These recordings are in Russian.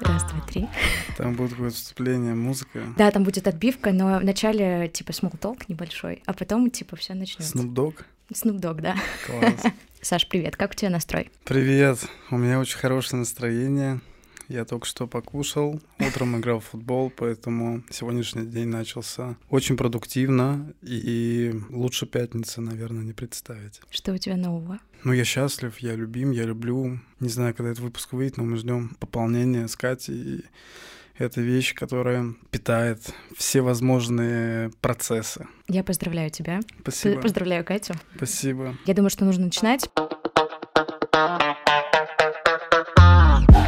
Раз, два, три. Там будет какое-то вступление, музыка. Да, там будет отбивка, но вначале типа talk небольшой, а потом типа все начнется. Snoop Dogg. Snoop Dogg, да. Класс. Саш, привет, как у тебя настрой? Привет. У меня очень хорошее настроение. Я только что покушал, утром играл в футбол, поэтому сегодняшний день начался очень продуктивно, и лучше пятницы, наверное, не представить. Что у тебя нового? Ну, я счастлив, я любим, я люблю. Не знаю, когда этот выпуск выйдет, но мы ждем пополнения с Катей. И это вещь, которая питает все возможные процессы. Я поздравляю тебя. Спасибо. Поздравляю Катю. Спасибо. Я думаю, что нужно начинать.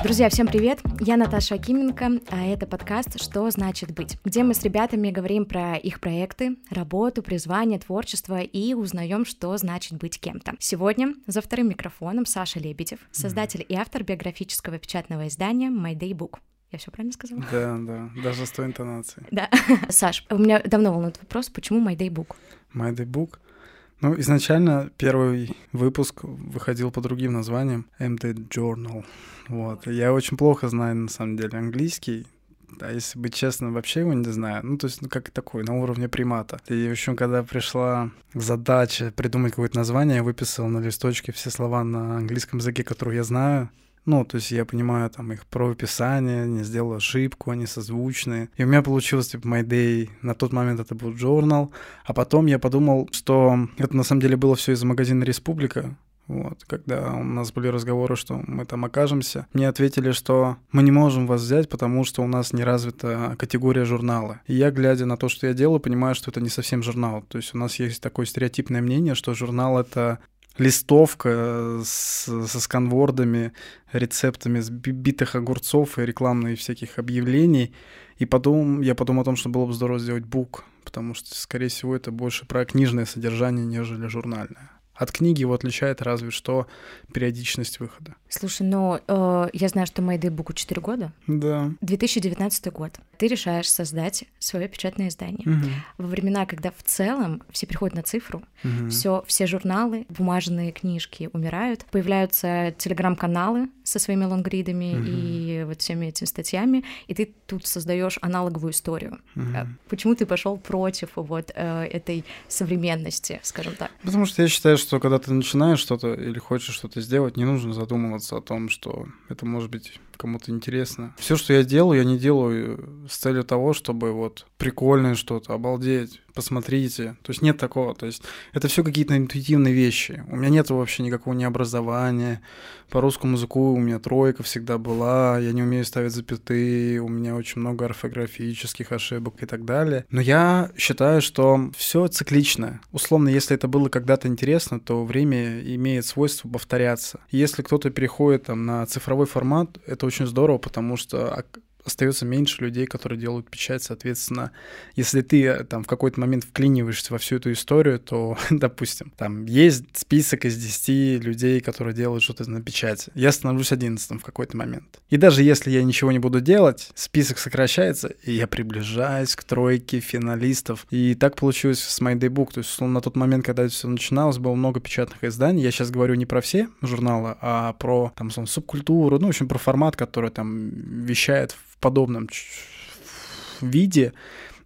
Друзья, всем привет! Я Наташа Акименко, а это подкаст «Что значит быть?», где мы с ребятами говорим про их проекты, работу, призвание, творчество и узнаем, что значит быть кем-то. Сегодня за вторым микрофоном Саша Лебедев, создатель и автор биографического печатного издания «My Day Book». Я все правильно сказала? Да, да, даже с той интонацией. Да. Саш, у меня давно волнует вопрос, почему My Day Book? My Day Book? Ну, изначально первый выпуск выходил по другим названиям MD Journal. Вот. Я очень плохо знаю, на самом деле, английский. А если быть честным, вообще его не знаю. Ну, то есть, ну, как такой, на уровне примата. И, в общем, когда пришла задача придумать какое-то название, я выписал на листочке все слова на английском языке, которые я знаю. Ну, то есть я понимаю там их правописание, не сделал ошибку, они созвучные. И у меня получилось, типа, My Day, на тот момент это был журнал. А потом я подумал, что это на самом деле было все из магазина «Республика», вот, когда у нас были разговоры, что мы там окажемся, мне ответили, что мы не можем вас взять, потому что у нас не развита категория журнала. И я, глядя на то, что я делаю, понимаю, что это не совсем журнал. То есть у нас есть такое стереотипное мнение, что журнал — это листовка с, со сканвордами, рецептами с битых огурцов и рекламных всяких объявлений. И потом я подумал о том, что было бы здорово сделать бук, потому что, скорее всего, это больше про книжное содержание, нежели журнальное. От книги его отличает разве что периодичность выхода. Слушай, ну э, я знаю, что Майдей Буку 4 года. Да. 2019 год. Ты решаешь создать свое печатное издание. Угу. Во времена, когда в целом все приходят на цифру, Угу. все, все журналы, бумажные книжки умирают, появляются телеграм-каналы со своими лонгридами Мгм. и вот всеми этими статьями, и ты тут создаешь аналоговую историю. Э, Почему ты пошел против вот э, этой современности, скажем так? Потому что я считаю, что когда ты начинаешь что-то или хочешь что-то сделать, не нужно задумываться о том, что это может быть кому-то интересно. Все, что я делаю, я не делаю с целью того, чтобы вот прикольное что-то, обалдеть, посмотрите. То есть нет такого. То есть это все какие-то интуитивные вещи. У меня нет вообще никакого ни образования. По русскому языку у меня тройка всегда была. Я не умею ставить запятые. У меня очень много орфографических ошибок и так далее. Но я считаю, что все циклично. Условно, если это было когда-то интересно, то время имеет свойство повторяться. Если кто-то переходит там, на цифровой формат, это очень здорово, потому что ок- остается меньше людей, которые делают печать, соответственно, если ты э, там в какой-то момент вклиниваешься во всю эту историю, то, допустим, там есть список из 10 людей, которые делают что-то на печати. Я становлюсь одиннадцатым в какой-то момент. И даже если я ничего не буду делать, список сокращается, и я приближаюсь к тройке финалистов. И так получилось с My Day Book. То есть, условно, на тот момент, когда это все начиналось, было много печатных изданий. Я сейчас говорю не про все журналы, а про там, субкультуру, ну, в общем, про формат, который там вещает в подобном виде.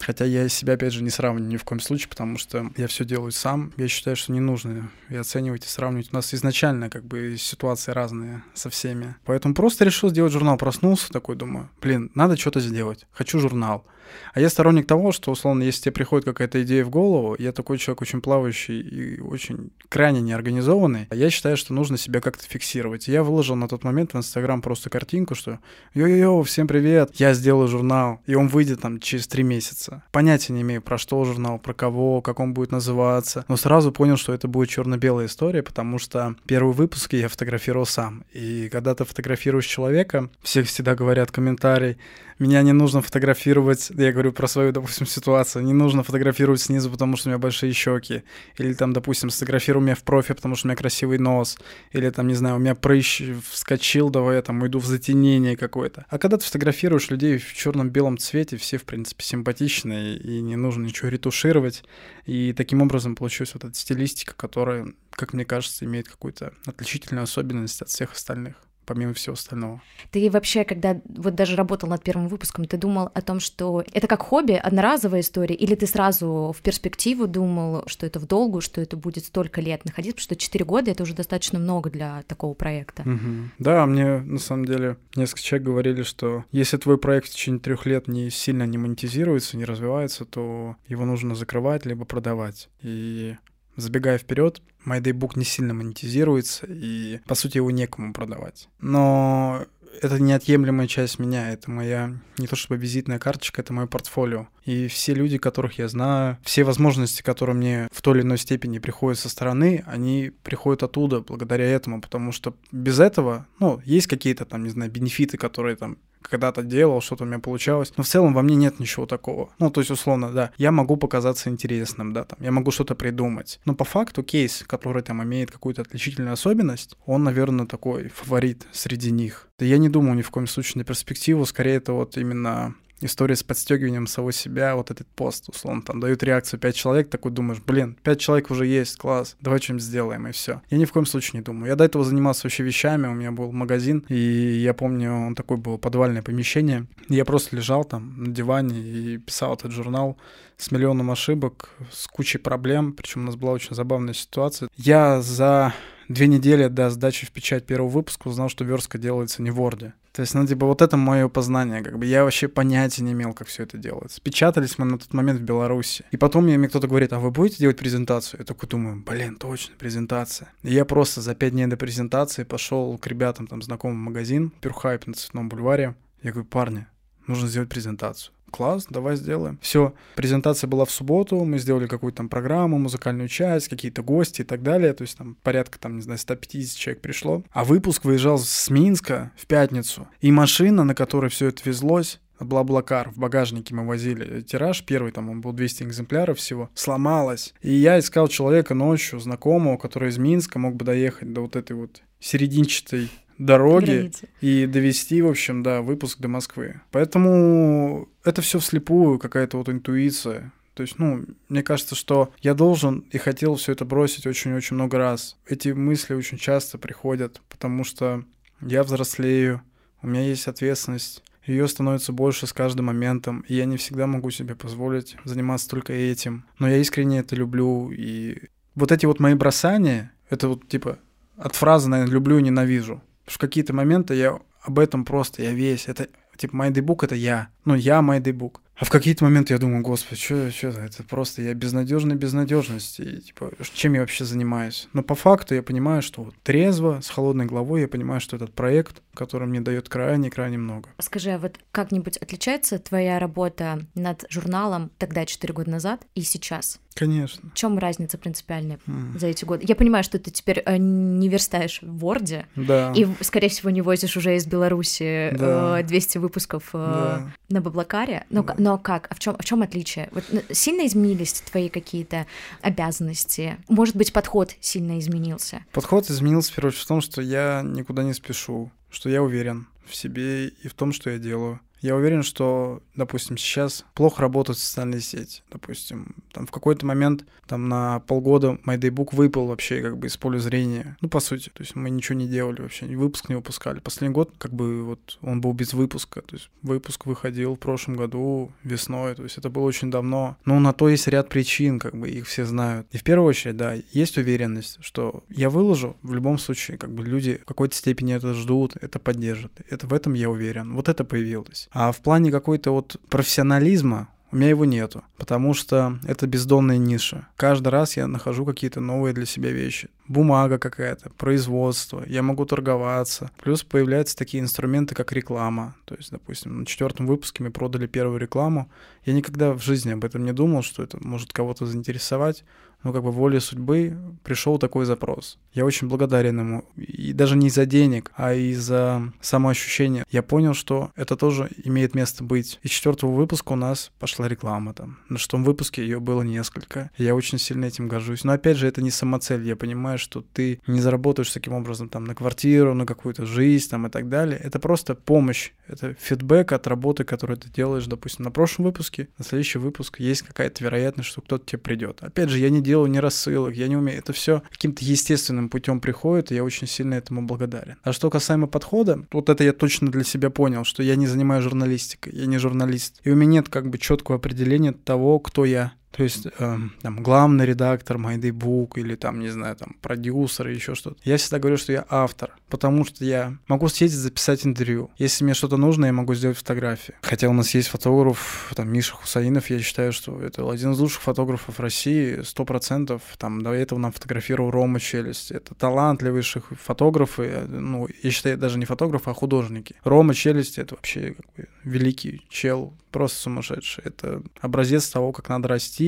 Хотя я себя, опять же, не сравниваю ни в коем случае, потому что я все делаю сам. Я считаю, что не нужно и оценивать, и сравнивать. У нас изначально как бы ситуации разные со всеми. Поэтому просто решил сделать журнал. Проснулся такой, думаю, блин, надо что-то сделать. Хочу журнал. А я сторонник того, что, условно, если тебе приходит какая-то идея в голову, я такой человек очень плавающий и очень крайне неорганизованный, я считаю, что нужно себя как-то фиксировать. Я выложил на тот момент в Инстаграм просто картинку, что «Йо-йо-йо, всем привет, я сделаю журнал», и он выйдет там через три месяца. Понятия не имею, про что журнал, про кого, как он будет называться, но сразу понял, что это будет черно-белая история, потому что первый выпуск я фотографировал сам. И когда ты фотографируешь человека, все всегда говорят комментарий, меня не нужно фотографировать, я говорю про свою, допустим, ситуацию, не нужно фотографировать снизу, потому что у меня большие щеки, или там, допустим, сфотографируй меня в профи, потому что у меня красивый нос, или там, не знаю, у меня прыщ вскочил, давай я там уйду в затенение какое-то. А когда ты фотографируешь людей в черном-белом цвете, все, в принципе, симпатичные, и не нужно ничего ретушировать, и таким образом получилась вот эта стилистика, которая, как мне кажется, имеет какую-то отличительную особенность от всех остальных. Помимо всего остального. Ты вообще, когда вот даже работал над первым выпуском, ты думал о том, что это как хобби, одноразовая история, или ты сразу в перспективу думал, что это в долгу, что это будет столько лет находиться, потому что 4 года — это уже достаточно много для такого проекта. Угу. Да, мне на самом деле несколько человек говорили, что если твой проект в течение трех лет не сильно не монетизируется, не развивается, то его нужно закрывать либо продавать. И Забегая вперед, MyDaybook не сильно монетизируется, и, по сути, его некому продавать. Но это неотъемлемая часть меня, это моя не то чтобы визитная карточка, это мое портфолио. И все люди, которых я знаю, все возможности, которые мне в той или иной степени приходят со стороны, они приходят оттуда благодаря этому, потому что без этого, ну, есть какие-то там, не знаю, бенефиты, которые там когда-то делал, что-то у меня получалось. Но в целом во мне нет ничего такого. Ну, то есть, условно, да, я могу показаться интересным, да, там, я могу что-то придумать. Но по факту кейс, который там имеет какую-то отличительную особенность, он, наверное, такой фаворит среди них. Да я не думаю ни в коем случае на перспективу, скорее это вот именно история с подстегиванием самого себя, вот этот пост, условно, там дают реакцию 5 человек, такой думаешь, блин, 5 человек уже есть, класс, давай что-нибудь сделаем, и все. Я ни в коем случае не думаю. Я до этого занимался вообще вещами, у меня был магазин, и я помню, он такой был подвальное помещение, я просто лежал там на диване и писал этот журнал с миллионом ошибок, с кучей проблем, причем у нас была очень забавная ситуация. Я за две недели до сдачи в печать первого выпуска узнал, что верстка делается не в Word. То есть, ну, типа, вот это мое познание, как бы я вообще понятия не имел, как все это делается. Печатались мы на тот момент в Беларуси. И потом мне, кто-то говорит, а вы будете делать презентацию? Я такой думаю, блин, точно, презентация. И я просто за пять дней до презентации пошел к ребятам, там, знакомый магазин, Пюрхайп на Цветном бульваре. Я говорю, парни, нужно сделать презентацию класс, давай сделаем. Все, презентация была в субботу, мы сделали какую-то там программу, музыкальную часть, какие-то гости и так далее, то есть там порядка, там, не знаю, 150 человек пришло. А выпуск выезжал с Минска в пятницу, и машина, на которой все это везлось, Блаблакар. В багажнике мы возили тираж. Первый там он был 200 экземпляров всего. Сломалась. И я искал человека ночью, знакомого, который из Минска мог бы доехать до вот этой вот серединчатой дороги Границы. и довести, в общем, да, выпуск до Москвы. Поэтому это все вслепую, какая-то вот интуиция. То есть, ну, мне кажется, что я должен и хотел все это бросить очень-очень много раз. Эти мысли очень часто приходят, потому что я взрослею, у меня есть ответственность, ее становится больше с каждым моментом, и я не всегда могу себе позволить заниматься только этим. Но я искренне это люблю, и вот эти вот мои бросания, это вот типа от фразы, наверное, «люблю и ненавижу». В какие-то моменты я об этом просто, я весь, это типа MyDaybook это я, ну я MyDaybook. А в какие-то моменты я думаю, господи, что, что это просто я безнадежный безнадежности, и, типа, чем я вообще занимаюсь. Но по факту я понимаю, что вот трезво, с холодной головой, я понимаю, что этот проект, который мне дает крайне-крайне много. Скажи, а вот как-нибудь отличается твоя работа над журналом тогда, 4 года назад, и сейчас? Конечно. В чем разница принципиальная mm. за эти годы? Я понимаю, что ты теперь э, не верстаешь в Word, да. и, скорее всего, не возишь уже из Беларуси да. э, 200 выпусков э, да. на Баблакаре. Но, да. но как? А в чем, в чем отличие? Вот, сильно изменились твои какие-то обязанности? Может быть, подход сильно изменился? Подход изменился, в первую очередь, в том, что я никуда не спешу, что я уверен в себе и в том, что я делаю. Я уверен, что, допустим, сейчас плохо работают социальные сети. Допустим, там в какой-то момент, там на полгода MyDaybook выпал вообще как бы из поля зрения. Ну, по сути, то есть мы ничего не делали вообще, выпуск не выпускали. Последний год как бы вот он был без выпуска. То есть выпуск выходил в прошлом году весной, то есть это было очень давно. Но на то есть ряд причин, как бы их все знают. И в первую очередь, да, есть уверенность, что я выложу, в любом случае, как бы люди в какой-то степени это ждут, это поддержат. Это в этом я уверен. Вот это появилось. А в плане какой-то вот профессионализма у меня его нету, потому что это бездонная ниша. Каждый раз я нахожу какие-то новые для себя вещи. Бумага какая-то, производство, я могу торговаться. Плюс появляются такие инструменты, как реклама. То есть, допустим, на четвертом выпуске мы продали первую рекламу. Я никогда в жизни об этом не думал, что это может кого-то заинтересовать ну, как бы волей судьбы пришел такой запрос. Я очень благодарен ему. И даже не из-за денег, а из-за самоощущения. Я понял, что это тоже имеет место быть. Из четвертого выпуска у нас пошла реклама там. На шестом выпуске ее было несколько. Я очень сильно этим горжусь. Но опять же, это не самоцель. Я понимаю, что ты не заработаешь таким образом там на квартиру, на какую-то жизнь там и так далее. Это просто помощь. Это фидбэк от работы, которую ты делаешь, допустим, на прошлом выпуске, на следующий выпуск есть какая-то вероятность, что кто-то тебе придет. Опять же, я не делаю делаю ни рассылок, я не умею. Это все каким-то естественным путем приходит, и я очень сильно этому благодарен. А что касаемо подхода, вот это я точно для себя понял, что я не занимаюсь журналистикой, я не журналист. И у меня нет как бы четкого определения того, кто я. То есть э, там главный редактор MyDayBook или там, не знаю, там продюсер или еще что-то. Я всегда говорю, что я автор, потому что я могу съездить записать интервью. Если мне что-то нужно, я могу сделать фотографии. Хотя у нас есть фотограф, там Миша Хусаинов, я считаю, что это один из лучших фотографов России, сто процентов. Там до этого нам фотографировал Рома Челюсть. Это талантливые фотографы, ну, я считаю, даже не фотографы, а художники. Рома Челюсть — это вообще как бы великий чел, просто сумасшедший. Это образец того, как надо расти,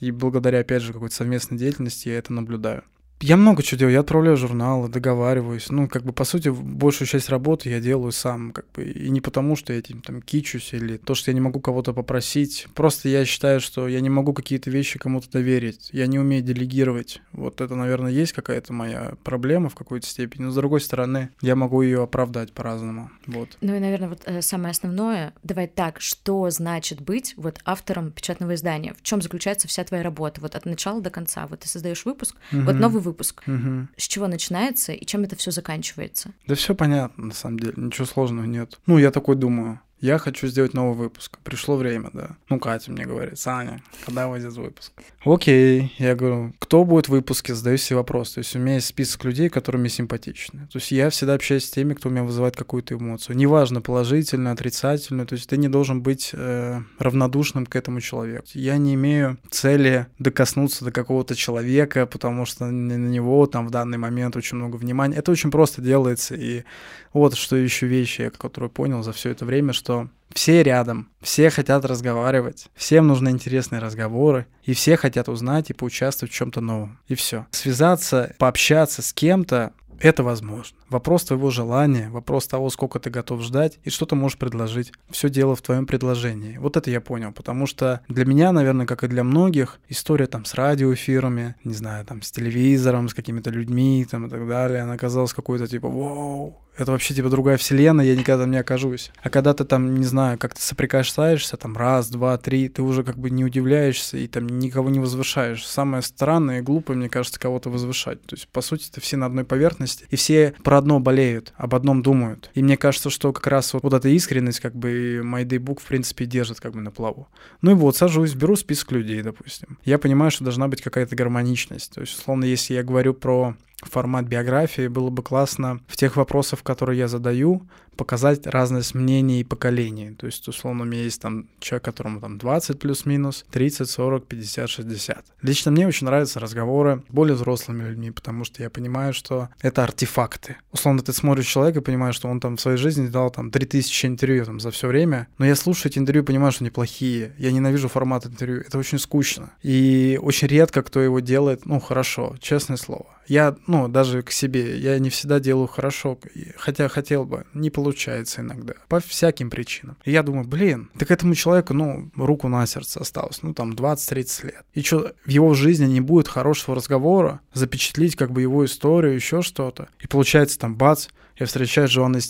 и благодаря, опять же, какой-то совместной деятельности я это наблюдаю. Я много чего делаю. Я отправляю журналы, договариваюсь. Ну, как бы, по сути, большую часть работы я делаю сам. Как бы, и не потому, что я этим там кичусь или то, что я не могу кого-то попросить. Просто я считаю, что я не могу какие-то вещи кому-то доверить. Я не умею делегировать. Вот это, наверное, есть какая-то моя проблема в какой-то степени. Но, с другой стороны, я могу ее оправдать по-разному. Вот. Ну и, наверное, вот э, самое основное, давай так, что значит быть вот автором печатного издания? В чем заключается вся твоя работа? Вот от начала до конца. Вот ты создаешь выпуск, угу. вот новый выпуск. Угу. С чего начинается и чем это все заканчивается? Да все понятно, на самом деле, ничего сложного нет. Ну, я такой думаю я хочу сделать новый выпуск. Пришло время, да. Ну, Катя мне говорит, Саня, когда выйдет выпуск? Окей, я говорю, кто будет в выпуске, задаю себе вопрос. То есть у меня есть список людей, которые мне симпатичны. То есть я всегда общаюсь с теми, кто у меня вызывает какую-то эмоцию. Неважно, положительную, отрицательную. То есть ты не должен быть э, равнодушным к этому человеку. Я не имею цели докоснуться до какого-то человека, потому что на него там в данный момент очень много внимания. Это очень просто делается. И вот что еще вещи, которую понял за все это время, что все рядом, все хотят разговаривать, всем нужны интересные разговоры, и все хотят узнать и поучаствовать в чем-то новом. И все. Связаться, пообщаться с кем-то это возможно. Вопрос твоего желания, вопрос того, сколько ты готов ждать и что ты можешь предложить. Все дело в твоем предложении. Вот это я понял, потому что для меня, наверное, как и для многих, история там с радиоэфирами, не знаю, там с телевизором, с какими-то людьми там и так далее, она казалась какой-то типа «Вау, это вообще типа другая вселенная, я никогда там не окажусь. А когда ты там, не знаю, как-то соприкасаешься, там раз, два, три, ты уже как бы не удивляешься и там никого не возвышаешь. Самое странное и глупое, мне кажется, кого-то возвышать. То есть, по сути, это все на одной поверхности, и все про одно болеют, об одном думают. И мне кажется, что как раз вот, вот эта искренность, как бы, MyDayBook, в принципе, держит как бы на плаву. Ну и вот, сажусь, беру список людей, допустим. Я понимаю, что должна быть какая-то гармоничность. То есть, условно, если я говорю про формат биографии, было бы классно в тех вопросах, которые я задаю, показать разность мнений и поколений. То есть, условно, у меня есть там человек, которому там 20 плюс-минус, 30, 40, 50, 60. Лично мне очень нравятся разговоры с более взрослыми людьми, потому что я понимаю, что это артефакты. Условно, ты смотришь человека и понимаешь, что он там в своей жизни дал там 3000 интервью там за все время, но я слушаю эти интервью и понимаю, что они плохие. Я ненавижу формат интервью. Это очень скучно. И очень редко кто его делает, ну, хорошо, честное слово. Я, ну, даже к себе, я не всегда делаю хорошо, хотя хотел бы, не получается иногда, по всяким причинам. И я думаю, блин, так этому человеку, ну, руку на сердце осталось, ну, там, 20-30 лет. И что, в его жизни не будет хорошего разговора, запечатлить как бы его историю, еще что-то. И получается, там, бац, я встречаюсь с Джоанной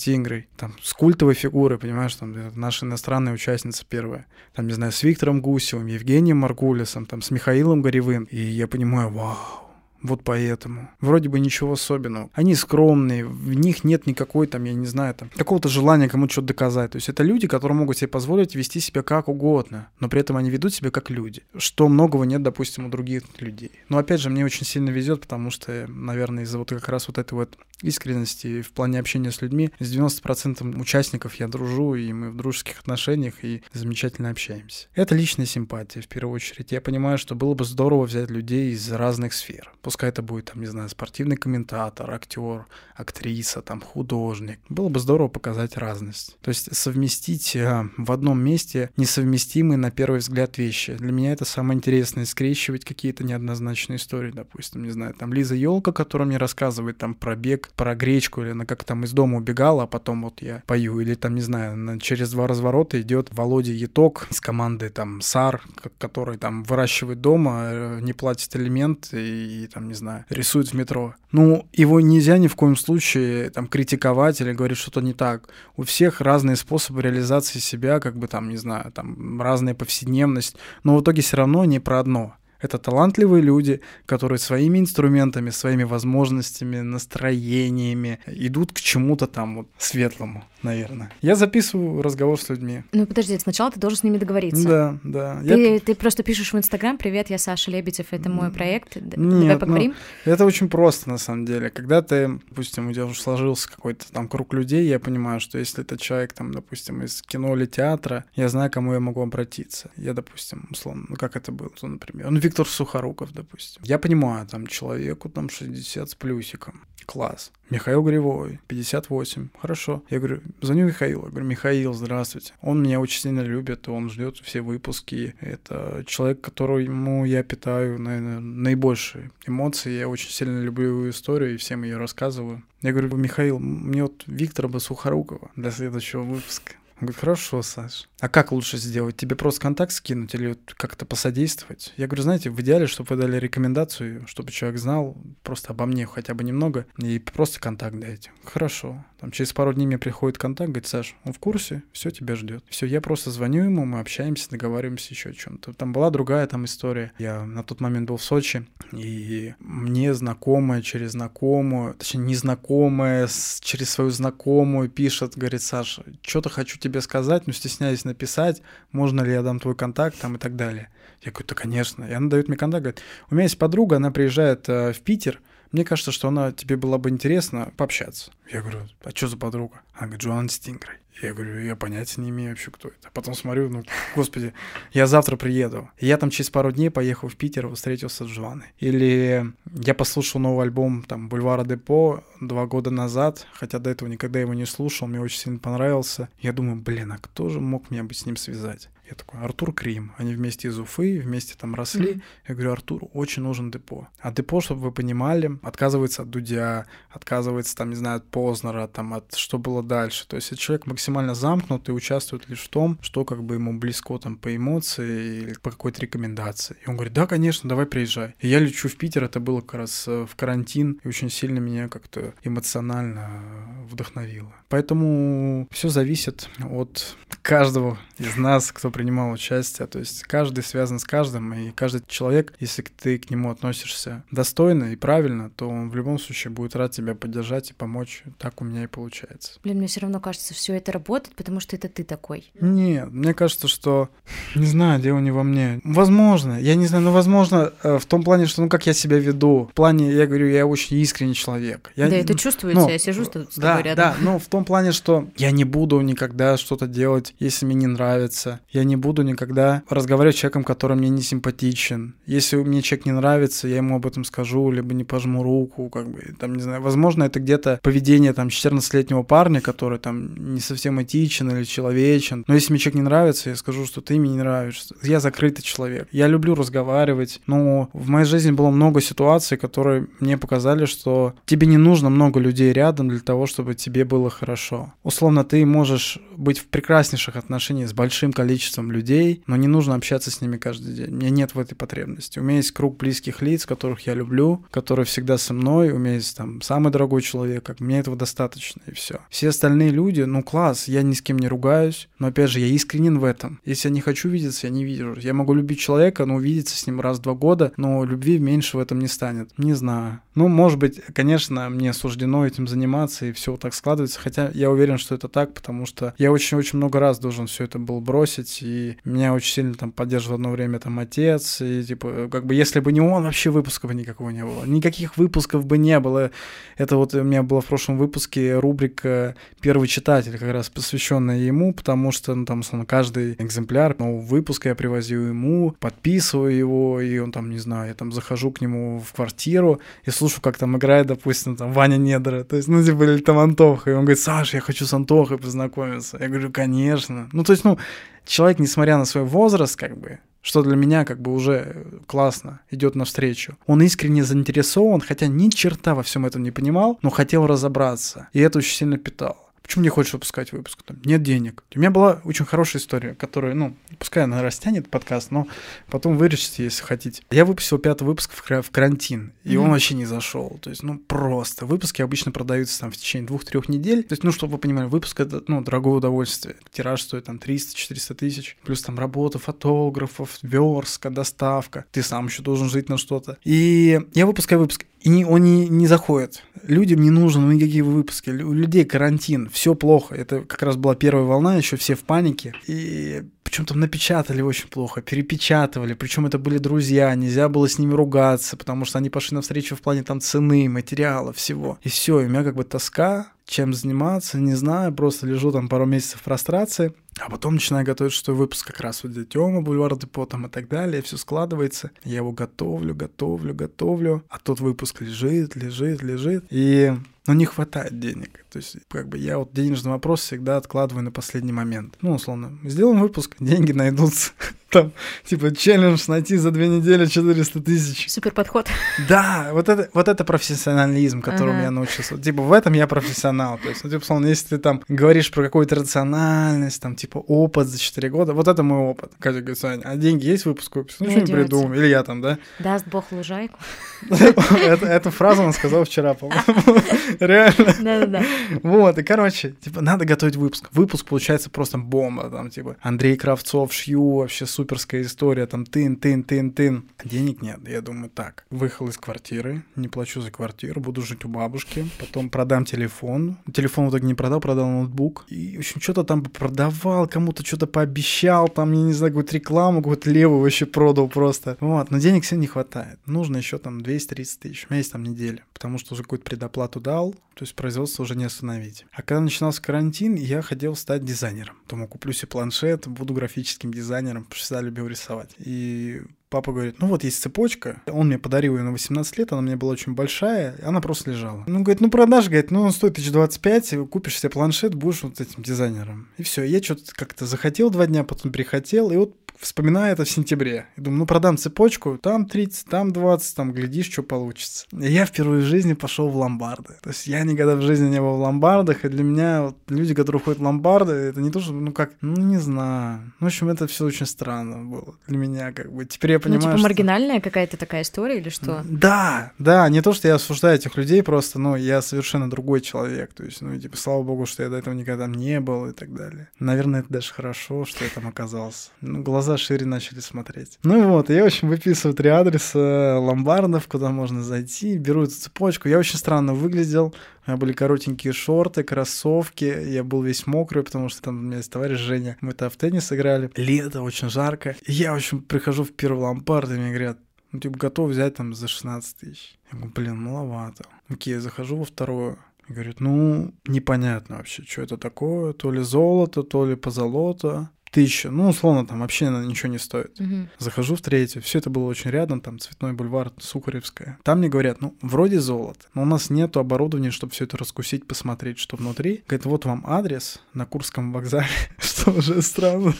там, с культовой фигурой, понимаешь, там, наша иностранная участница первая, там, не знаю, с Виктором Гусевым, Евгением Маргулисом, там, с Михаилом Горевым, и я понимаю, вау, вот поэтому. Вроде бы ничего особенного. Они скромные, в них нет никакой там, я не знаю, там, какого-то желания кому-то что-то доказать. То есть это люди, которые могут себе позволить вести себя как угодно, но при этом они ведут себя как люди. Что многого нет, допустим, у других людей. Но опять же, мне очень сильно везет, потому что, наверное, из-за вот как раз вот этой вот искренности в плане общения с людьми, с 90% участников я дружу, и мы в дружеских отношениях, и замечательно общаемся. Это личная симпатия, в первую очередь. Я понимаю, что было бы здорово взять людей из разных сфер Пускай это будет, там, не знаю, спортивный комментатор, актер, актриса, там, художник. Было бы здорово показать разность. То есть совместить э, в одном месте несовместимые на первый взгляд вещи. Для меня это самое интересное, скрещивать какие-то неоднозначные истории, допустим, не знаю, там Лиза Елка, которая мне рассказывает там про бег, про гречку, или она как там из дома убегала, а потом вот я пою, или там, не знаю, через два разворота идет Володя Еток с командой там САР, который там выращивает дома, э, не платит элемент и, и там не знаю, рисует в метро. Ну, его нельзя ни в коем случае там критиковать или говорить что-то не так. У всех разные способы реализации себя, как бы там, не знаю, там разная повседневность, но в итоге все равно не про одно. Это талантливые люди, которые своими инструментами, своими возможностями, настроениями идут к чему-то там вот светлому, наверное. Я записываю разговор с людьми. Ну подожди, сначала ты должен с ними договориться. Да, да. Ты, Я... ты просто пишешь в Инстаграм, привет, я Саша Лебедев, это мой проект, Нет, давай ну, поговорим. Это очень просто, на самом деле. Когда ты, допустим, у тебя уже сложился какой-то там круг людей, я понимаю, что если это человек, там, допустим, из кино или театра, я знаю, кому я могу обратиться. Я, допустим, условно, ну как это было, ну, например, ну, Виктор Сухоруков, допустим. Я понимаю, там, человеку там 60 с плюсиком. Класс. Михаил Гривой, 58. Хорошо. Я говорю, звоню Михаилу. Я говорю, Михаил, здравствуйте. Он меня очень сильно любит, он ждет все выпуски. Это человек, которому я питаю, наверное, наибольшие эмоции. Я очень сильно люблю его историю и всем ее рассказываю. Я говорю, Михаил, мне вот Виктора бы Сухорукова для следующего выпуска. Он говорит, хорошо, Саш. А как лучше сделать? Тебе просто контакт скинуть или как-то посодействовать? Я говорю, знаете, в идеале, чтобы вы дали рекомендацию, чтобы человек знал просто обо мне хотя бы немного, и просто контакт дайте. Хорошо. Там через пару дней мне приходит контакт, говорит, Саш, он в курсе, все тебя ждет. Все, я просто звоню ему, мы общаемся, договариваемся еще о чем-то. Там была другая там история. Я на тот момент был в Сочи, и мне знакомая через знакомую, точнее, незнакомая через свою знакомую пишет, говорит, Саша, что-то хочу тебе сказать, но стесняюсь написать, можно ли я дам твой контакт там и так далее. Я говорю, да, конечно. И она дает мне контакт, говорит, у меня есть подруга, она приезжает э, в Питер, мне кажется, что она тебе было бы интересно пообщаться. Я говорю, а что за подруга? Она говорит, Джоан Стингрей. Я говорю, я понятия не имею вообще, кто это. А потом смотрю, ну, господи, я завтра приеду. Я там через пару дней поехал в Питер, встретился с Джоанной. Или я послушал новый альбом, там, Бульвара Депо два года назад, хотя до этого никогда его не слушал, мне очень сильно понравился. Я думаю, блин, а кто же мог меня бы с ним связать? Я такой, Артур Крим. Они вместе из Уфы, вместе там росли. Mm-hmm. Я говорю, Артур, очень нужен депо. А депо, чтобы вы понимали, отказывается от Дудя, отказывается, там, не знаю, от Познера, там, от что было дальше. То есть человек максимально замкнут и участвует лишь в том, что как бы ему близко там по эмоции или по какой-то рекомендации. И он говорит, да, конечно, давай приезжай. И я лечу в Питер, это было как раз э, в карантин, и очень сильно меня как-то эмоционально вдохновило. Поэтому все зависит от каждого из нас, кто принимал участие. То есть каждый связан с каждым, и каждый человек, если ты к нему относишься достойно и правильно, то он в любом случае будет рад тебя поддержать и помочь. Так у меня и получается. Блин, мне все равно кажется, все это работает, потому что это ты такой. Нет, мне кажется, что не знаю, дело не во мне. Возможно, я не знаю, но возможно э, в том плане, что ну как я себя веду. В плане, я говорю, я очень искренний человек. Я, да, это чувствуется, ну, я сижу с тобой да, рядом. Да, но в том плане, что я не буду никогда что-то делать, если мне не нравится. Я не буду никогда разговаривать с человеком, который мне не симпатичен. Если мне человек не нравится, я ему об этом скажу, либо не пожму руку, как бы, там, не знаю. Возможно, это где-то поведение там 14-летнего парня, который там не совсем этичен или человечен. Но если мне человек не нравится, я скажу, что ты мне не нравишься. Я закрытый человек. Я люблю разговаривать, но в моей жизни было много ситуаций, которые мне показали, что тебе не нужно много людей рядом для того, чтобы тебе было хорошо. Условно, ты можешь быть в прекраснейших отношениях с большим количеством людей, но не нужно общаться с ними каждый день. У меня нет в этой потребности. У меня есть круг близких лиц, которых я люблю, которые всегда со мной. У меня есть там самый дорогой человек, как мне этого достаточно, и все. Все остальные люди, ну класс, я ни с кем не ругаюсь, но опять же, я искренен в этом. Если я не хочу видеться, я не вижу. Я могу любить человека, но увидеться с ним раз в два года, но любви меньше в этом не станет. Не знаю. Ну, может быть, конечно, мне суждено этим заниматься, и все так складывается, хотя я уверен, что это так, потому что я очень-очень много раз должен все это был бросить, и меня очень сильно там поддерживал одно время там отец, и типа, как бы, если бы не он, вообще выпусков никакого не было. Никаких выпусков бы не было. Это вот у меня было в прошлом выпуске рубрика «Первый читатель», как раз посвященная ему, потому что, ну, там, условно, каждый экземпляр нового выпуска я привозил ему, подписываю его, и он там, не знаю, я там захожу к нему в квартиру и слушаю, как там играет, допустим, там Ваня Недра, то есть, ну, типа, или там Антоха, и он говорит, Саш, я хочу с Антохой познакомиться. Я говорю, конечно. Ну, то есть, ну, человек, несмотря на свой возраст, как бы, что для меня как бы уже классно идет навстречу. Он искренне заинтересован, хотя ни черта во всем этом не понимал, но хотел разобраться. И это очень сильно питал. Почему не хочешь выпускать выпуск? Там, нет денег. У меня была очень хорошая история, которая, ну, пускай она растянет подкаст, но потом вырежете, если хотите. Я выпустил пятый выпуск в, в карантин, и mm-hmm. он вообще не зашел. То есть, ну, просто. Выпуски обычно продаются там в течение двух-трех недель. То есть, ну, чтобы вы понимали, выпуск это, ну, дорогое удовольствие. Тираж стоит там 300-400 тысяч, плюс там работа фотографов, верстка, доставка. Ты сам еще должен жить на что-то. И я выпускаю выпуск и не, он не, не заходит. Людям не нужны никакие выпуски. У людей карантин, все плохо. Это как раз была первая волна, еще все в панике. И причем там напечатали очень плохо, перепечатывали, причем это были друзья, нельзя было с ними ругаться, потому что они пошли навстречу в плане там цены, материала, всего. И все, и у меня как бы тоска, чем заниматься, не знаю, просто лежу там пару месяцев в прострации, а потом начинаю готовить шестой выпуск как раз вот где Тёма, Бульвар Депо там и так далее, все складывается. Я его готовлю, готовлю, готовлю, а тот выпуск лежит, лежит, лежит, и но не хватает денег. То есть, как бы я вот денежный вопрос всегда откладываю на последний момент. Ну, условно, сделаем выпуск, деньги найдутся. Там, типа, челлендж найти за две недели 400 тысяч. Супер подход. Да, вот это, вот это профессионализм, которому ага. я научился. Типа, в этом я профессионал. То есть, ну, типа, условно, если ты там говоришь про какую-то рациональность, там, типа, опыт за 4 года, вот это мой опыт. Катя говорит, Саня, а деньги есть выпуск? Ну, что-нибудь придумаем. Или я там, да? Даст бог лужайку. Эту фразу он сказал вчера, по-моему. Реально. Да-да-да. Вот, и, короче, типа, надо готовить выпуск. Выпуск получается просто бомба, там, типа, Андрей Кравцов, шью, вообще суперская история, там, тын, тын, тын, тын. Денег нет. Я думаю, так, выехал из квартиры, не плачу за квартиру, буду жить у бабушки, потом продам телефон. Телефон вот так не продал, продал ноутбук. И, в общем, что-то там продавал, кому-то что-то пообещал, там, я не знаю, какую-то рекламу, какую-то левую вообще продал просто. Вот, но денег все не хватает. Нужно еще там 230 тысяч. У меня есть там неделя, потому что уже какую-то предоплату дал, то есть производство уже не остановить. А когда начинался карантин, я хотел стать дизайнером. Думаю, куплю себе планшет, буду графическим дизайнером, потому что всегда любил рисовать. И папа говорит, ну вот есть цепочка, он мне подарил ее на 18 лет, она мне была очень большая, она просто лежала. Ну, говорит, ну продашь, говорит, ну он стоит 1025, купишь себе планшет, будешь вот этим дизайнером. И все, я что-то как-то захотел два дня, потом прихотел, и вот вспоминаю это в сентябре. И думаю, ну продам цепочку, там 30, там 20, там глядишь, что получится. И я впервые в жизни пошел в ломбарды. То есть я никогда в жизни не был в ломбардах, и для меня вот люди, которые ходят в ломбарды, это не то, что, ну как, ну не знаю. Ну, в общем, это все очень странно было для меня, как бы. Теперь я понимаю, Ну, типа что... маргинальная какая-то такая история или что? Да, да, не то, что я осуждаю этих людей просто, но я совершенно другой человек. То есть, ну, типа, слава богу, что я до этого никогда не был и так далее. Наверное, это даже хорошо, что я там оказался. Ну, глаза глаза шире начали смотреть. Ну вот, я очень выписываю три адреса ломбардов, куда можно зайти, беру эту цепочку. Я очень странно выглядел, у меня были коротенькие шорты, кроссовки, я был весь мокрый, потому что там у меня есть товарищ Женя, мы там в теннис играли, лето, очень жарко. Я, в общем, прихожу в первый ломбард, и мне говорят, ну, типа, готов взять там за 16 тысяч. Я говорю, блин, маловато. Окей, я захожу во второе. Говорит, ну, непонятно вообще, что это такое, то ли золото, то ли позолото тысяча, ну, условно, там вообще ничего не стоит. Угу. Захожу в третью, все это было очень рядом, там Цветной бульвар, Сухаревская. Там мне говорят, ну, вроде золото, но у нас нету оборудования, чтобы все это раскусить, посмотреть, что внутри. Говорит, вот вам адрес на Курском вокзале, что уже странно.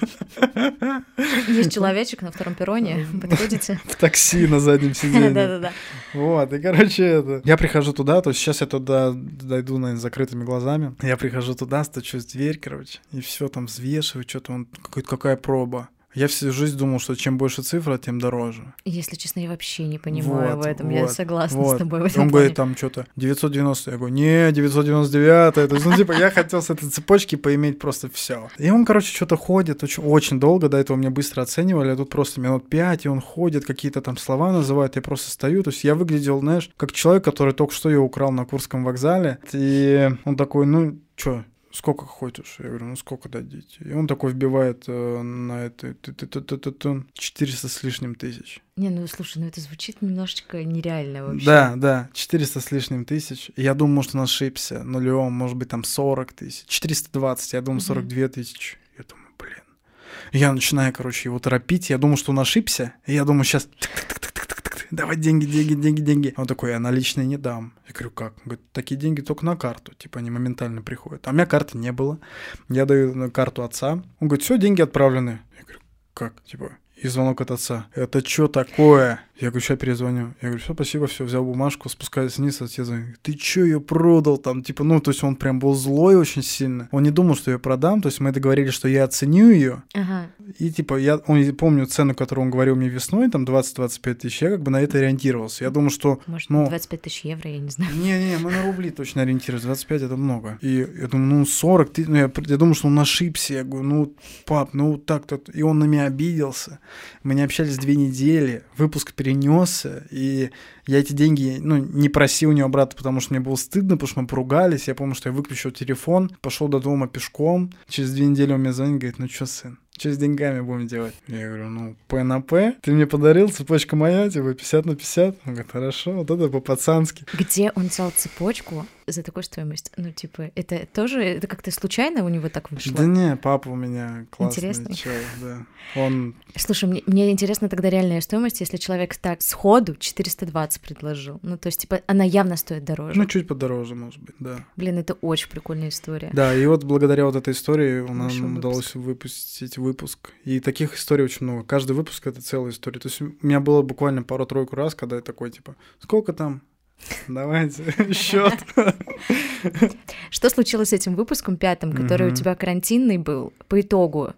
Есть человечек на втором перроне, подходите. В такси на заднем сиденье. Да-да-да. Вот, и, короче, это... Я прихожу туда, то есть сейчас я туда дойду, наверное, закрытыми глазами. Я прихожу туда, стучусь в дверь, короче, и все там взвешиваю, что-то он какая проба. Я всю жизнь думал, что чем больше цифра, тем дороже. Если честно, я вообще не понимаю вот, в этом. Вот, я согласна вот. с тобой в этом Он плане. говорит там что-то 990. Я говорю, не, 999. То есть, ну, типа, я хотел с этой цепочки поиметь просто все. И он, короче, что-то ходит очень, очень долго. До этого меня быстро оценивали, а тут просто минут пять, и он ходит, какие-то там слова называет. Я просто стою. То есть я выглядел, знаешь, как человек, который только что ее украл на Курском вокзале. И он такой, ну, что, сколько хочешь? Я говорю, ну сколько дадите? И он такой вбивает э, на это 400 с лишним тысяч. Не, ну слушай, ну это звучит немножечко нереально вообще. Да, да, 400 с лишним тысяч. Я думал, может, он ошибся нулевом, может быть, там 40 тысяч. 420, я думал, 42 тысячи. Я думаю, блин. Я начинаю, короче, его торопить. Я думал, что он ошибся. И я думаю, сейчас давай деньги, деньги, деньги, деньги. Он такой, я наличные не дам. Я говорю, как? Он говорит, такие деньги только на карту, типа они моментально приходят. А у меня карты не было. Я даю карту отца. Он говорит, все, деньги отправлены. Я говорю, как? Типа, и звонок от отца. Это что такое? Я говорю, сейчас перезвоню. Я говорю, все, спасибо, все, взял бумажку, спускаюсь вниз, отец ты чё ее продал там? Типа, ну, то есть он прям был злой очень сильно. Он не думал, что я продам, то есть мы договорились, что я оценю ее. Ага. И типа, я он, помню цену, которую он говорил мне весной, там 20-25 тысяч, я как бы на это ориентировался. Я думал, что... Может, ну, 25 тысяч евро, я не знаю. Не-не, мы на рубли точно ориентировались, 25 это много. И я думаю, ну 40, ты, ну, я, я думал, что он ошибся. Я говорю, ну, пап, ну так-то. И он на меня обиделся. Мы не общались две недели, выпуск перенесся, и я эти деньги, ну, не просил у него обратно, потому что мне было стыдно, потому что мы поругались. Я помню, что я выключил телефон, пошел до дома пешком. Через две недели он мне звонит, говорит, ну что, сын, что с деньгами будем делать? Я говорю, ну, П на П. Ты мне подарил, цепочка моя, типа 50 на 50. Он говорит, хорошо, вот это по-пацански. Где он взял цепочку за такую стоимость? Ну, типа, это тоже, это как-то случайно у него так вышло? Да не, папа у меня классный Интересный. чел, да. Он... Слушай, мне, мне интересна тогда реальная стоимость, если человек так сходу 420 предложил. Ну, то есть, типа, она явно стоит дороже. Ну, чуть подороже, может быть, да. Блин, это очень прикольная история. Да, и вот благодаря вот этой истории нам выпуск. удалось выпустить выпуск. И таких историй очень много. Каждый выпуск — это целая история. То есть у меня было буквально пару-тройку раз, когда я такой, типа, сколько там? Давайте счет. Что случилось с этим выпуском пятым, который у тебя карантинный был, по итогу?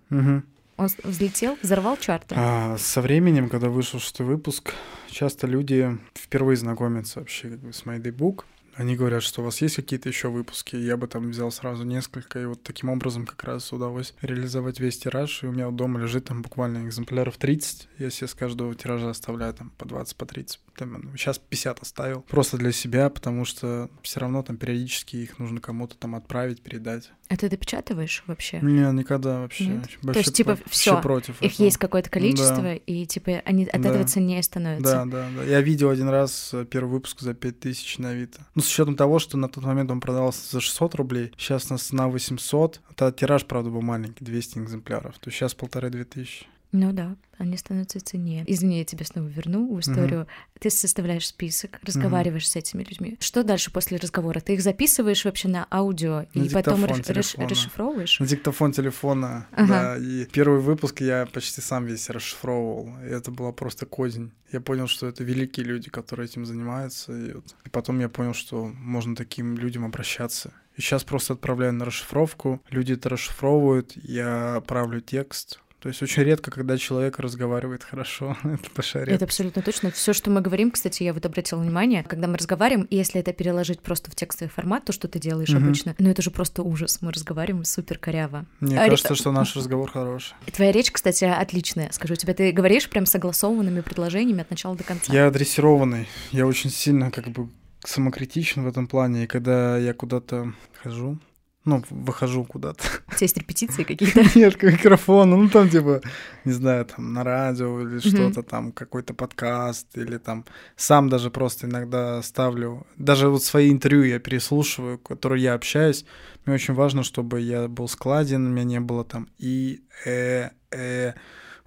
Он взлетел, взорвал чарты? А, со временем, когда вышел шестой выпуск, часто люди впервые знакомятся вообще как бы с Day Book. Они говорят, что у вас есть какие-то еще выпуски, я бы там взял сразу несколько, и вот таким образом как раз удалось реализовать весь тираж, и у меня дома лежит там буквально экземпляров 30, я себе с каждого тиража оставляю там по 20, по 30, Там, ну, сейчас 50 оставил, просто для себя, потому что все равно там периодически их нужно кому-то там отправить, передать. А ты допечатываешь вообще? Не, никогда вообще. Нет? вообще То есть, типа, вообще против Их этого. есть какое-то количество, Да. и типа они от Да. этого ценнее становятся. Да, да, да. Я видел один раз э, первый выпуск за 5000 на Авито. Ну, с учетом того, что на тот момент он продавался за 600 рублей, сейчас на 800. Это тираж, правда, был маленький, 200 экземпляров. То сейчас полторы-две тысячи. Ну да, они становятся ценнее. Извини, я тебя снова верну в историю. Ты составляешь список, разговариваешь с этими людьми. Что дальше после разговора? Ты их записываешь вообще на аудио На и потом телефона. расшифровываешь? На диктофон телефона, Ага. да. И первый выпуск я почти сам весь расшифровывал. И это была просто кознь. Я понял, что это великие люди, которые этим занимаются. И, вот- и потом я понял, что можно таким людям обращаться. И сейчас просто отправляю на расшифровку. Люди это расшифровывают, я правлю текст. То есть очень редко, когда человек разговаривает хорошо. это Это редкость. абсолютно точно. Все, что мы говорим, кстати, я вот обратила внимание, когда мы разговариваем, и если это переложить просто в текстовый формат, то, что ты делаешь Мгм. обычно, ну это же просто ужас. Мы разговариваем супер коряво. Мне А, кажется, ре- что наш разговор хороший. Твоя речь, кстати, отличная. Скажу тебе, ты говоришь прям согласованными предложениями от начала до конца. Я дрессированный. Я очень сильно как бы самокритичен в этом плане. И когда я куда-то хожу, ну, выхожу куда-то. У тебя есть репетиции какие-то? Нет, к микрофону, ну там типа, не знаю, там на радио или что-то там, какой-то подкаст, или там сам даже просто иногда ставлю. Даже вот свои интервью я переслушиваю, которые я общаюсь. Мне очень важно, чтобы я был складен, у меня не было там и, э, э,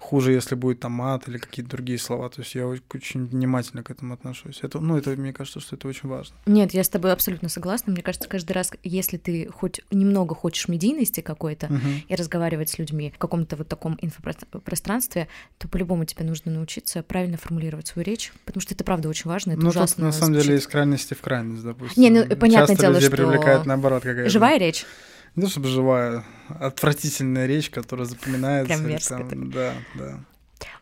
хуже, если будет там мат или какие-то другие слова. То есть я очень внимательно к этому отношусь. Это, ну, это, мне кажется, что это очень важно. Нет, я с тобой абсолютно согласна. Мне кажется, каждый раз, если ты хоть немного хочешь медийности какой-то Мгм. и разговаривать с людьми в каком-то вот таком инфопространстве, то по-любому тебе нужно научиться правильно формулировать свою речь, потому что это правда очень важно. Это ну, тут ужасно на самом деле звучит. из крайности в крайность, допустим. Не, ну, понятное Часто дело, людей что привлекает наоборот какая-то... Живая речь? Не то чтобы живая, отвратительная речь, которая запоминается. Прям мерзко там-. Да, да.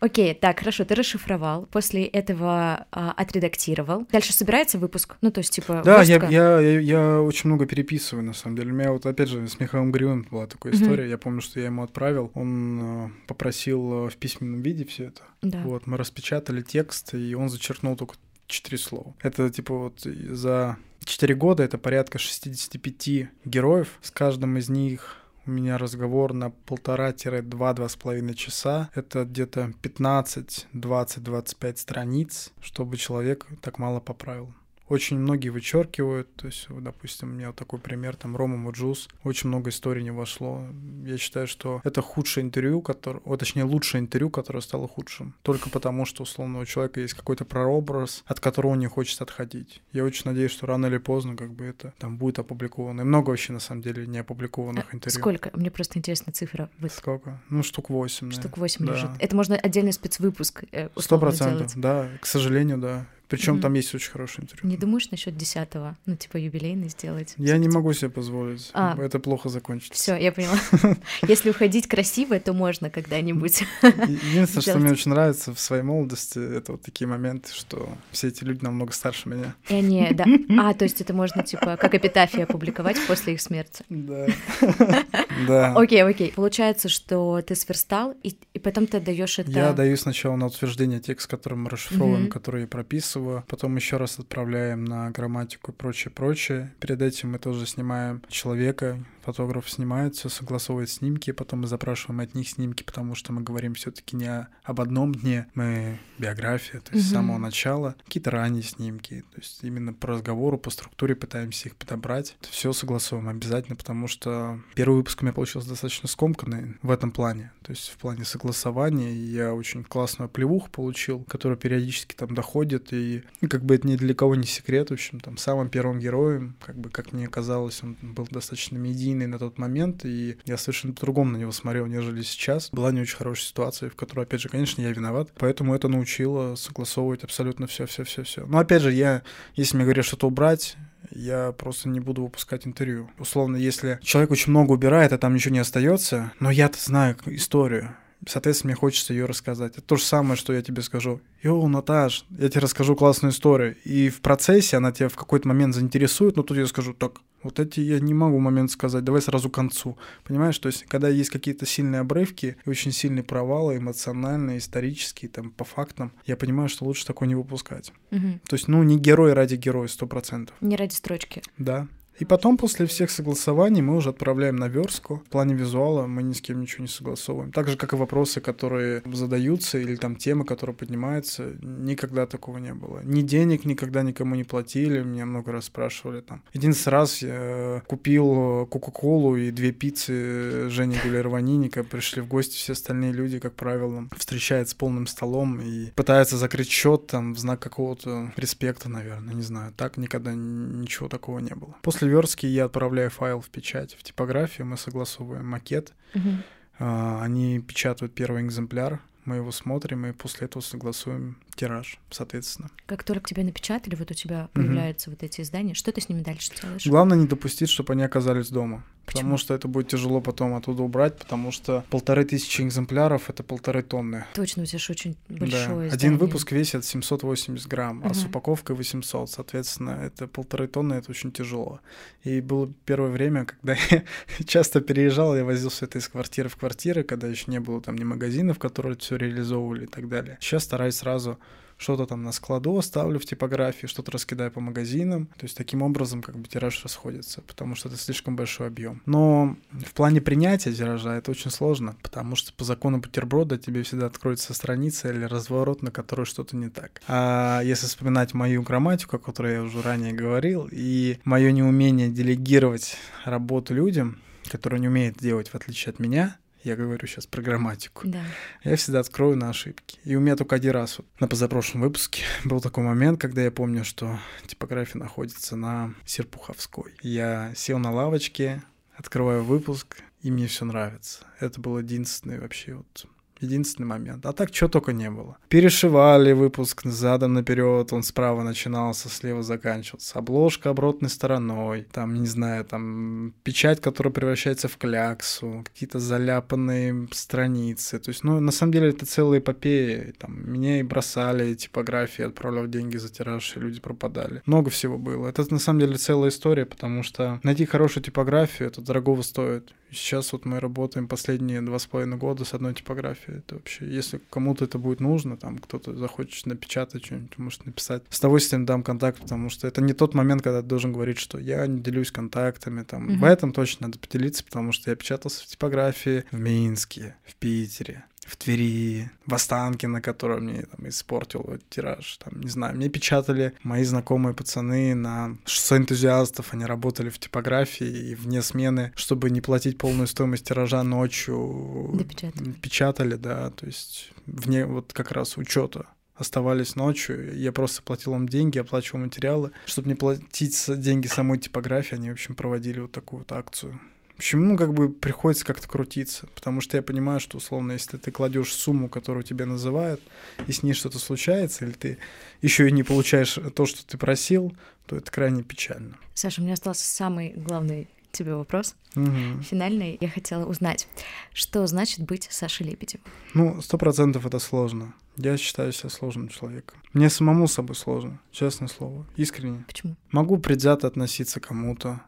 Окей, так, хорошо, ты расшифровал, после этого а, отредактировал. Дальше собирается выпуск? Ну, то есть, типа, Да, я, я, я, я очень много переписываю, на самом деле. У меня вот, опять же, с Михаилом Гривым была такая история. Я помню, что я ему отправил. Он э, попросил э, в письменном виде все это. Да. Вот, мы распечатали текст, и он зачеркнул только четыре слова. Это, типа, вот за четыре года это порядка 65 героев. С каждым из них у меня разговор на полтора-два-два с половиной часа. Это где-то 15, 20, 25 страниц, чтобы человек так мало поправил. Очень многие вычеркивают. То есть, допустим, у меня вот такой пример, там, Рома Муджус, очень много историй не вошло. Я считаю, что это худшее интервью, которое, о, точнее, лучшее интервью, которое стало худшим. Только потому, что, условно, у человека есть какой-то прообраз, от которого он не хочет отходить. Я очень надеюсь, что рано или поздно, как бы, это там будет опубликовано. И много вообще, на самом деле, не опубликованных А интервью. Сколько? Мне просто интересна цифра. Вы- Сколько? Ну, штук 8, Штук 8 да. лежит. Это можно отдельный спецвыпуск э, Сто процентов, да. К сожалению, да. Причем Мгм. там есть очень хорошее интервью. Не думаешь насчет десятого, ну, типа, юбилейный сделать? Я не могу себе позволить. А. Это плохо закончится. Все, я поняла. Если уходить красиво, то можно когда-нибудь. Единственное, что мне очень нравится в своей молодости, это вот такие моменты, что все эти люди намного старше меня. И они, да. А, то есть это можно, типа, как эпитафия опубликовать после их смерти. Да. Да. Окей, окей. Получается, что ты сверстал, и, потом ты отдаешь это... Я даю сначала на утверждение текст, который мы расшифровываем, который я прописываю, потом еще раз отправляем на грамматику и прочее, прочее. Перед этим мы тоже снимаем человека, фотограф снимает, все согласовывает снимки, потом мы запрашиваем от них снимки, потому что мы говорим все-таки не о- об одном дне, мы биография, то есть с Мгм. самого начала, какие-то ранние снимки, то есть именно по разговору, по структуре пытаемся их подобрать. Все согласовываем обязательно, потому что первый выпуск у меня получился достаточно скомканный в этом плане, то есть в плане согласования. И Я очень классную плевуху получил, которая периодически там доходит, и ну, как бы это ни для кого не секрет, в общем, там самым первым героем, как бы, как мне казалось, он был достаточно медийный на тот момент, и я совершенно по-другому на него смотрел, нежели сейчас. Была не очень хорошая ситуация, в которой, опять же, конечно, я виноват, поэтому это научило согласовывать абсолютно все, все, все, все. Но опять же, я, если мне говорят что-то убрать, я просто не буду выпускать интервью. Условно, если человек очень много убирает, а там ничего не остается, но я-то знаю историю. Соответственно, мне хочется ее рассказать. Это то же самое, что я тебе скажу. Йоу, Наташ, я тебе расскажу классную историю. И в процессе она тебя в какой-то момент заинтересует, но тут я скажу, так, вот эти я не могу момент сказать, давай сразу к концу. Понимаешь, то есть, когда есть какие-то сильные обрывки, очень сильные провалы, эмоциональные, исторические, там, по фактам, я понимаю, что лучше такое не выпускать. Мгм. То есть, ну, не герой ради героя, сто процентов. Не ради строчки. Да. И потом, после всех согласований, мы уже отправляем на верстку. В плане визуала мы ни с кем ничего не согласовываем. Так же, как и вопросы, которые задаются, или там темы, которые поднимаются, никогда такого не было. Ни денег никогда никому не платили, меня много раз спрашивали там. Единственный раз я купил Кока-Колу и две пиццы Жени Гулярваниника, пришли в гости все остальные люди, как правило, встречают с полным столом и пытаются закрыть счет там в знак какого-то респекта, наверное, не знаю. Так никогда ничего такого не было. После верстки я отправляю файл в печать, в типографию, мы согласовываем макет, Мгм. а, они печатают первый экземпляр, мы его смотрим и после этого согласуем тираж, соответственно. Как только тебя напечатали, вот у тебя появляются вот эти издания, что ты с ними дальше делаешь? Главное не допустить, чтобы они оказались дома. Почему? Потому что это будет тяжело потом оттуда убрать, потому что полторы тысячи экземпляров — это полторы тонны. Точно, у тебя же очень Да. большое Один издание. выпуск весит 780 грамм, а с упаковкой 800. Соответственно, это полторы тонны, это очень тяжело. И было первое время, когда я часто переезжал, я возил все это из квартиры в квартиры, когда еще не было там ни магазинов, которые все реализовывали и так далее. Сейчас стараюсь сразу что-то там на складу оставлю в типографии, что-то раскидаю по магазинам. То есть таким образом как бы тираж расходится, потому что это слишком большой объем. Но в плане принятия тиража это очень сложно, потому что по закону бутерброда тебе всегда откроется страница или разворот, на которой что-то не так. А если вспоминать мою грамматику, о которой я уже ранее говорил, и мое неумение делегировать работу людям, которые не умеют делать в отличие от меня, я говорю сейчас про грамматику Да. я всегда открою на ошибки. И у меня только один раз вот, на позапрошлом выпуске был такой момент, когда я помню, что типография находится на Серпуховской. Я сел на лавочке, открываю выпуск, и мне все нравится. Это был единственный вообще вот Единственный момент. А так чего только не было. Перешивали выпуск задом наперед, он справа начинался, слева заканчивался. Обложка оборотной стороной, там, не знаю, там печать, которая превращается в кляксу, какие-то заляпанные страницы. То есть, ну, на самом деле это целая эпопея. Там, меня и бросали типографии, отправлял деньги за тираж, и люди пропадали. Много всего было. Это на самом деле целая история, потому что найти хорошую типографию, это дорогого стоит. Сейчас вот мы работаем последние два с половиной года с одной типографией. Это вообще, если кому-то это будет нужно, там кто-то захочет напечатать что-нибудь, может написать. С удовольствием дам контакт, потому что это не тот момент, когда ты должен говорить, что я не делюсь контактами. Там. Мгм. В этом точно надо поделиться, потому что я печатался в типографии в Минске, в Питере, в Твери, в Останкино, который мне там испортил вот, тираж. Там, не знаю, мне печатали мои знакомые пацаны на шоссе энтузиастов, они работали в типографии и вне смены, чтобы не платить полную стоимость тиража ночью. Допечатали. Печатали, да, то есть вне вот как раз учета оставались ночью. Я просто платил им деньги, оплачивал материалы. Чтобы не платить деньги самой типографии, они, в общем, проводили вот такую вот акцию. В общем, ну, как бы приходится как-то крутиться, потому что я понимаю, что, условно, если ты кладешь сумму, которую тебе называют, и с ней что-то случается, или ты еще и не получаешь то, что ты просил, то это крайне печально. Саша, у меня остался самый главный тебе вопрос. Угу. Финальный. Я хотела узнать, что значит быть Сашей Лебедевым? Ну, сто процентов это сложно. Я считаю себя сложным человеком. Мне самому с собой сложно, честное слово, искренне. Почему? Могу предвзято относиться к кому-то,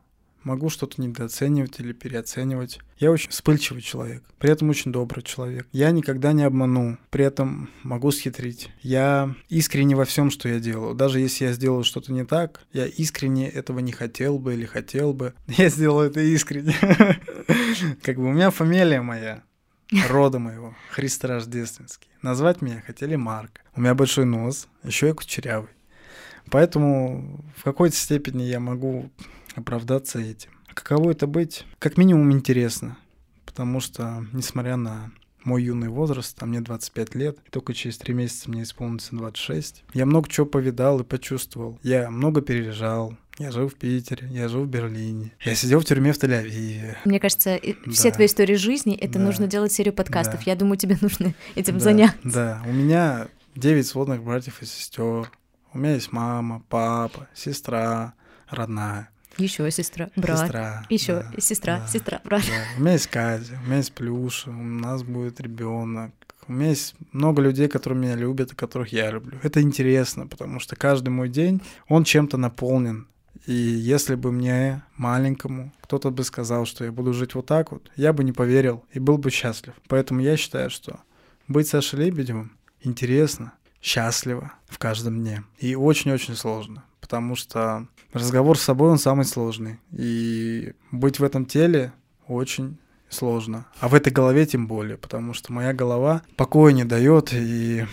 могу что-то недооценивать или переоценивать. Я очень вспыльчивый человек, при этом очень добрый человек. Я никогда не обману, при этом могу схитрить. Я искренне во всем, что я делаю. Даже если я сделаю что-то не так, я искренне этого не хотел бы или хотел бы. Я сделаю это искренне. Как бы у меня фамилия моя, рода моего, Христо Рождественский. Назвать меня хотели Марк. У меня большой нос, еще я кучерявый. Поэтому в какой-то степени я могу оправдаться этим. Каково это быть? Как минимум интересно, потому что, несмотря на мой юный возраст, а мне 25 лет, только через 3 месяца мне исполнится 26. Я много чего повидал и почувствовал. Я много переезжал, я жил в Питере, я жил в Берлине. Я сидел в тюрьме в Тель-Авиве. Мне кажется, все да. твои истории жизни, это да. нужно делать серию подкастов. Да. Я думаю, тебе нужно этим да. заняться. Да, у меня 9 сводных братьев и сестер. У меня есть мама, папа, сестра родная. Еще сестра, брат. Сестра. Еще да, сестра, да, сестра, брат. Да. У меня есть Катя, у меня есть Плюша, у нас будет ребенок. У меня есть много людей, которые меня любят и которых я люблю. Это интересно, потому что каждый мой день, он чем-то наполнен. И если бы мне, маленькому, кто-то бы сказал, что я буду жить вот так вот, я бы не поверил и был бы счастлив. Поэтому я считаю, что быть Сашей Лебедевым интересно, счастливо в каждом дне. И очень-очень сложно потому что разговор с собой, он самый сложный. И быть в этом теле очень сложно. А в этой голове тем более, потому что моя голова покоя не дает, и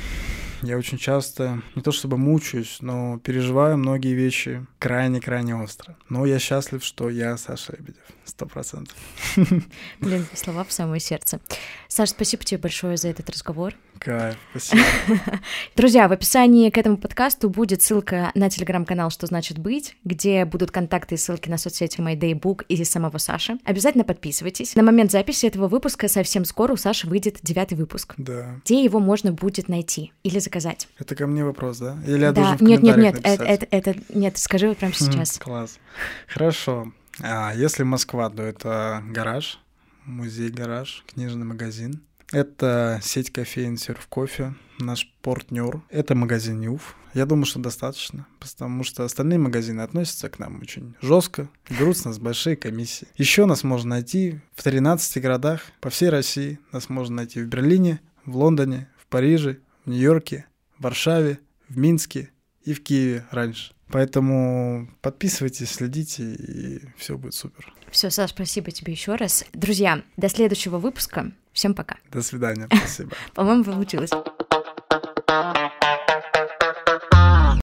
я очень часто, не то чтобы мучаюсь, но переживаю многие вещи крайне-крайне остро. Но я счастлив, что я Саша Лебедев. Сто процентов. Блин, слова в самое сердце. Саша, спасибо тебе большое за этот разговор. Кайф, спасибо. Друзья, в описании к этому подкасту будет ссылка на телеграм-канал «Что значит быть», где будут контакты и ссылки на соцсети My Day Book и самого Саши. Обязательно подписывайтесь. На момент записи этого выпуска совсем скоро у Саши выйдет девятый выпуск. Да. Где его можно будет найти или заказать? Это ко мне вопрос, да? Или я да. должен в Нет, нет, нет, это, это, это, нет, скажи вот прямо сейчас. Класс. Хорошо. А если Москва, то это гараж, музей-гараж, книжный магазин. Это сеть кофеин «Серв кофе», наш партнер. Это магазин «Нюф». Я думаю, что достаточно, потому что остальные магазины относятся к нам очень жестко, берут с нас большие комиссии. Еще нас можно найти в 13 городах по всей России. Нас можно найти в Берлине, в Лондоне, в Париже, в Нью-Йорке, в Варшаве, в Минске и в Киеве раньше. Поэтому подписывайтесь, следите, и все будет супер. Все, Саш, спасибо тебе еще раз. Друзья, до следующего выпуска. Всем пока. До свидания, спасибо. По-моему, получилось.